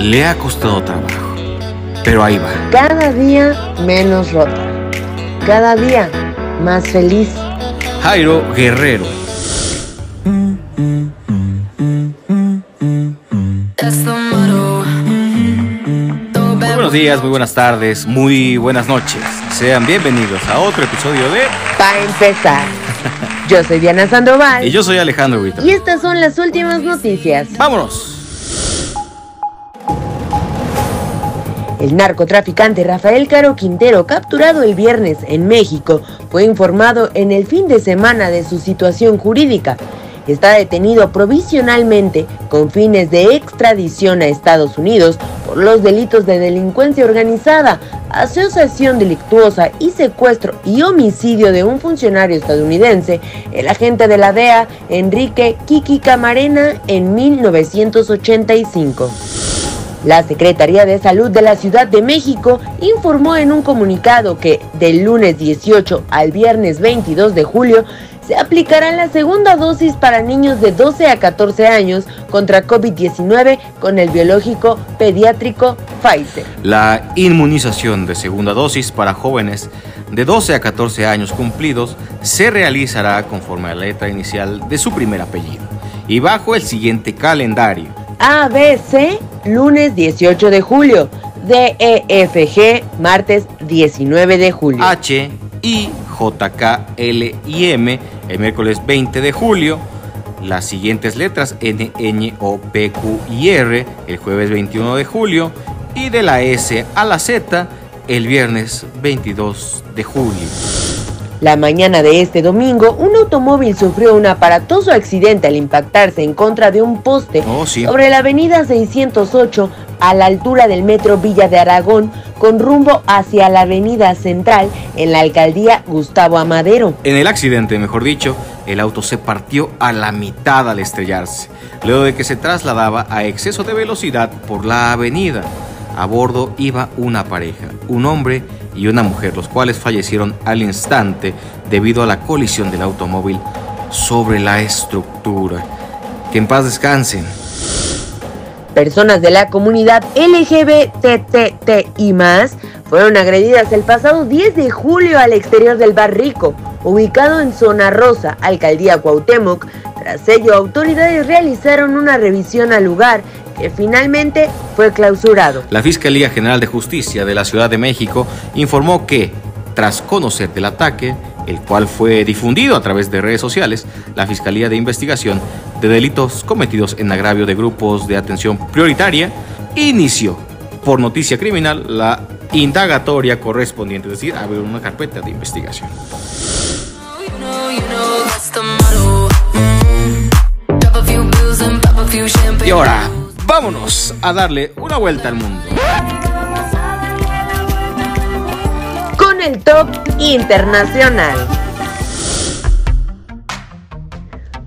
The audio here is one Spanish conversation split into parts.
Le ha costado trabajo, pero ahí va. Cada día menos rota. Cada día más feliz. Jairo Guerrero. Días, muy buenas tardes, muy buenas noches. Sean bienvenidos a otro episodio de Para empezar, yo soy Diana Sandoval. Y yo soy Alejandro Vito. Y estas son las últimas noticias. ¡Vámonos! El narcotraficante Rafael Caro Quintero, capturado el viernes en México, fue informado en el fin de semana de su situación jurídica. Está detenido provisionalmente con fines de extradición a Estados Unidos por los delitos de delincuencia organizada, asociación delictuosa y secuestro y homicidio de un funcionario estadounidense, el agente de la DEA Enrique Kiki Camarena en 1985. La Secretaría de Salud de la Ciudad de México informó en un comunicado que del lunes 18 al viernes 22 de julio se aplicará la segunda dosis para niños de 12 a 14 años contra COVID-19 con el biológico pediátrico Pfizer. La inmunización de segunda dosis para jóvenes de 12 a 14 años cumplidos se realizará conforme a la letra inicial de su primer apellido y bajo el siguiente calendario. ABC, lunes 18 de julio. DEFG, martes 19 de julio. H, I, J, K, L y M, el miércoles 20 de julio. Las siguientes letras N, Ñ, O, P, Q y R, el jueves 21 de julio. Y de la S a la Z, el viernes 22 de julio. La mañana de este domingo, un automóvil sufrió un aparatoso accidente al impactarse en contra de un poste Oh, sí. sobre la avenida 608 a la altura del metro Villa de Aragón con rumbo hacia la avenida central en la alcaldía Gustavo Amadero. En el accidente, mejor dicho, el auto se partió a la mitad al estrellarse, luego de que se trasladaba a exceso de velocidad por la avenida. A bordo iba una pareja, un hombre y una mujer, los cuales fallecieron al instante debido a la colisión del automóvil sobre la estructura. Que en paz descansen. Personas de la comunidad LGBTTI fueron agredidas el pasado 10 de julio al exterior del Bar Rico, ubicado en Zona Rosa, Alcaldía Cuauhtémoc. Tras ello, autoridades realizaron una revisión al lugar que finalmente fue clausurado. La Fiscalía General de Justicia de la Ciudad de México informó que, tras conocer del ataque, el cual fue difundido a través de redes sociales, la Fiscalía de Investigación de Delitos Cometidos en Agravio de Grupos de Atención Prioritaria inició, por noticia criminal, la indagatoria correspondiente, es decir, abrió una carpeta de investigación. Y ahora, vámonos a darle una vuelta al mundo. El top internacional.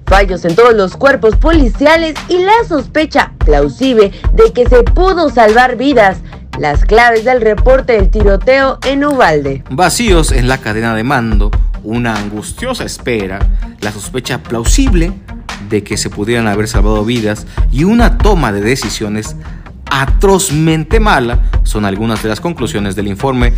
Fallos en todos los cuerpos policiales y la sospecha plausible de que se pudo salvar vidas. Las claves del reporte del tiroteo en Ubalde. Vacíos en la cadena de mando, una angustiosa espera, la sospecha plausible de que se pudieran haber salvado vidas y una toma de decisiones atrozmente mala son algunas de las conclusiones del informe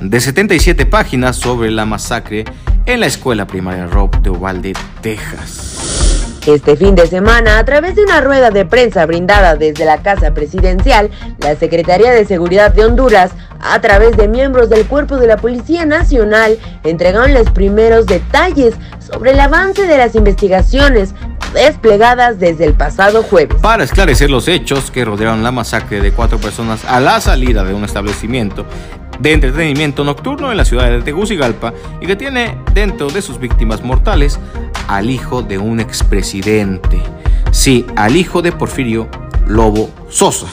de 77 páginas sobre la masacre en la escuela primaria Rob de Uvalde, Texas. Este fin de semana, a través de una rueda de prensa brindada desde la Casa Presidencial, la Secretaría de Seguridad de Honduras, a través de miembros del Cuerpo de la Policía Nacional, entregaron los primeros detalles sobre el avance de las investigaciones desplegadas desde el pasado jueves. Para esclarecer los hechos que rodearon la masacre de cuatro personas a la salida de un establecimiento de entretenimiento nocturno en la ciudad de Tegucigalpa y que tiene dentro de sus víctimas mortales al hijo de un expresidente. Sí, al hijo de Porfirio Lobo Sosa.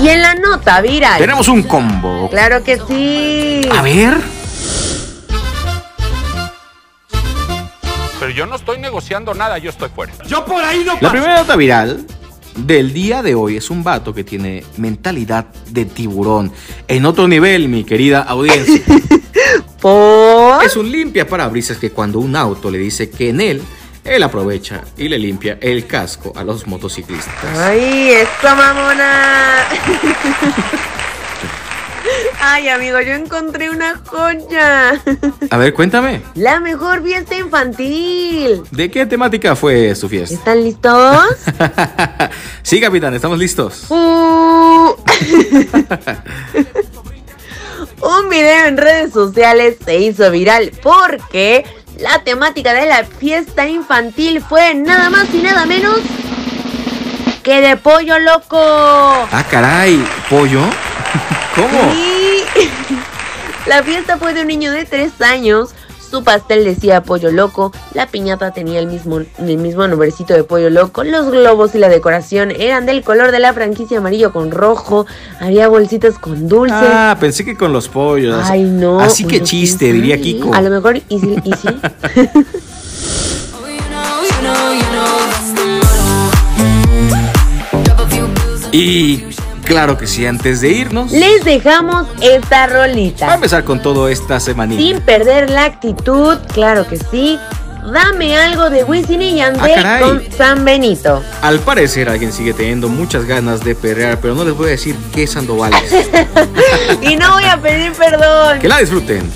Y en la nota viral. Tenemos un combo. Claro que sí. A ver. Yo no estoy negociando nada, yo estoy fuera. Yo por ahí no La paso. primera nota viral del día de hoy es un vato que tiene mentalidad de tiburón. En otro nivel, mi querida audiencia. Es un limpia parabrisas que cuando un auto le dice que en él, él aprovecha y le limpia el casco a los motociclistas. ¡Ay, esto mamona! Ay, amigo, yo encontré una joya. A ver, cuéntame. La mejor fiesta infantil. ¿De qué temática fue su fiesta? ¿Están listos? sí, capitán, estamos listos. Uh. Un video en redes sociales se hizo viral porque la temática de la fiesta infantil fue nada más y nada menos que de pollo loco. Ah, caray, ¿pollo? ¿Cómo? Sí. La fiesta fue de un niño de 3 años. Su pastel decía pollo loco, la piñata tenía el mismo, el mismo nombrecito de pollo loco, los globos y la decoración eran del color de la franquicia amarillo con rojo, había bolsitas con dulces. Ah, pensé que con los pollos. Ay, no. Así que chiste, diría Kiko. A lo mejor, ¿y? ¿Y sí? y Claro que sí, antes de irnos. Les dejamos esta rolita. Va a empezar con todo esta semanita. Sin perder la actitud, claro que sí. Dame algo de Wisin y Yandel Ah, con San Benito. Al parecer alguien sigue teniendo muchas ganas de perrear, pero no les voy a decir qué Sandoval es. y no voy a pedir perdón. que la disfruten.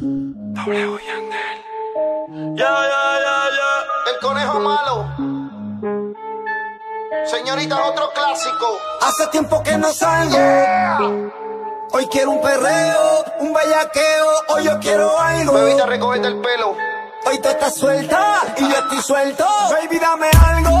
W Yandel. Ya, ya, ya, ya. El conejo malo. Señorita, otro clásico. Hace tiempo que no salgo. Hoy quiero un perreo, un bellaqueo. Hoy yo quiero algo. Bebita, recogete el pelo. Hoy tú estás suelta y yo estoy suelto. Baby, dame algo.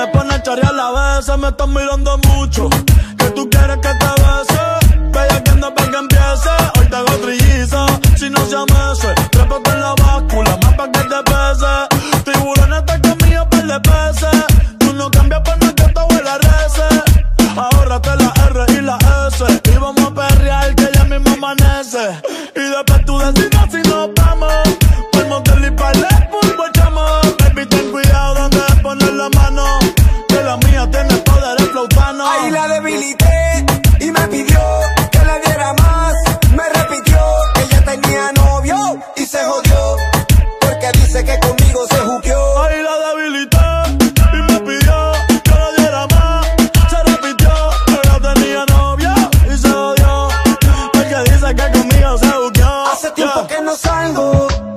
Me pone a la vez. Me estás mirando mucho. Que tú quieres que te bese. Que anda para que empiece. Dice que conmigo se buqueó Hace tiempo que no salgo.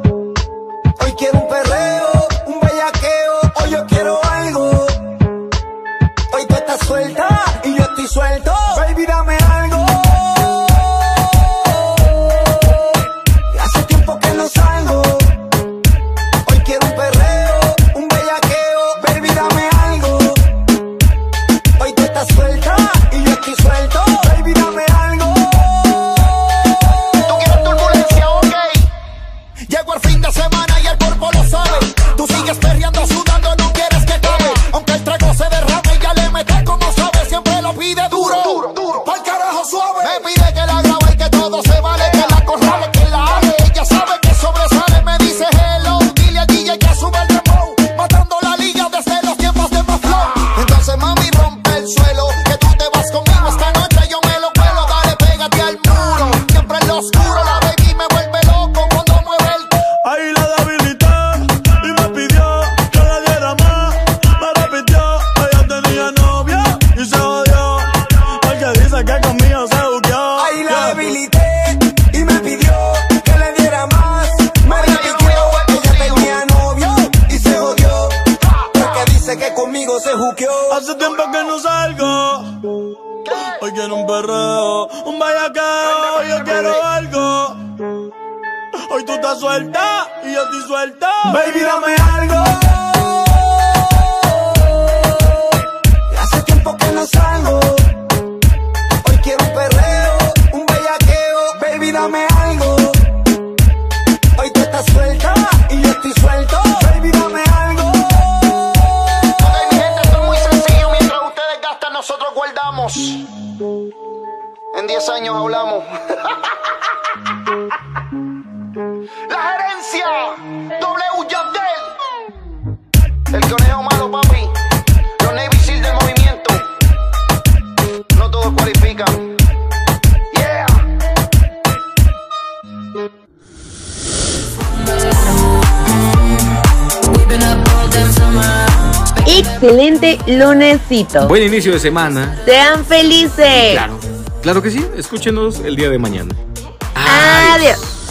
Hoy quiero un perreo, un bellaqueo, yo quiero algo. Hoy tú estás suelta y yo estoy suelta. Baby, dame algo. Hace tiempo que no salgo. Excelente lunesito. Buen inicio de semana. Sean felices. Claro, claro que sí. Escúchenos el día de mañana. Adiós.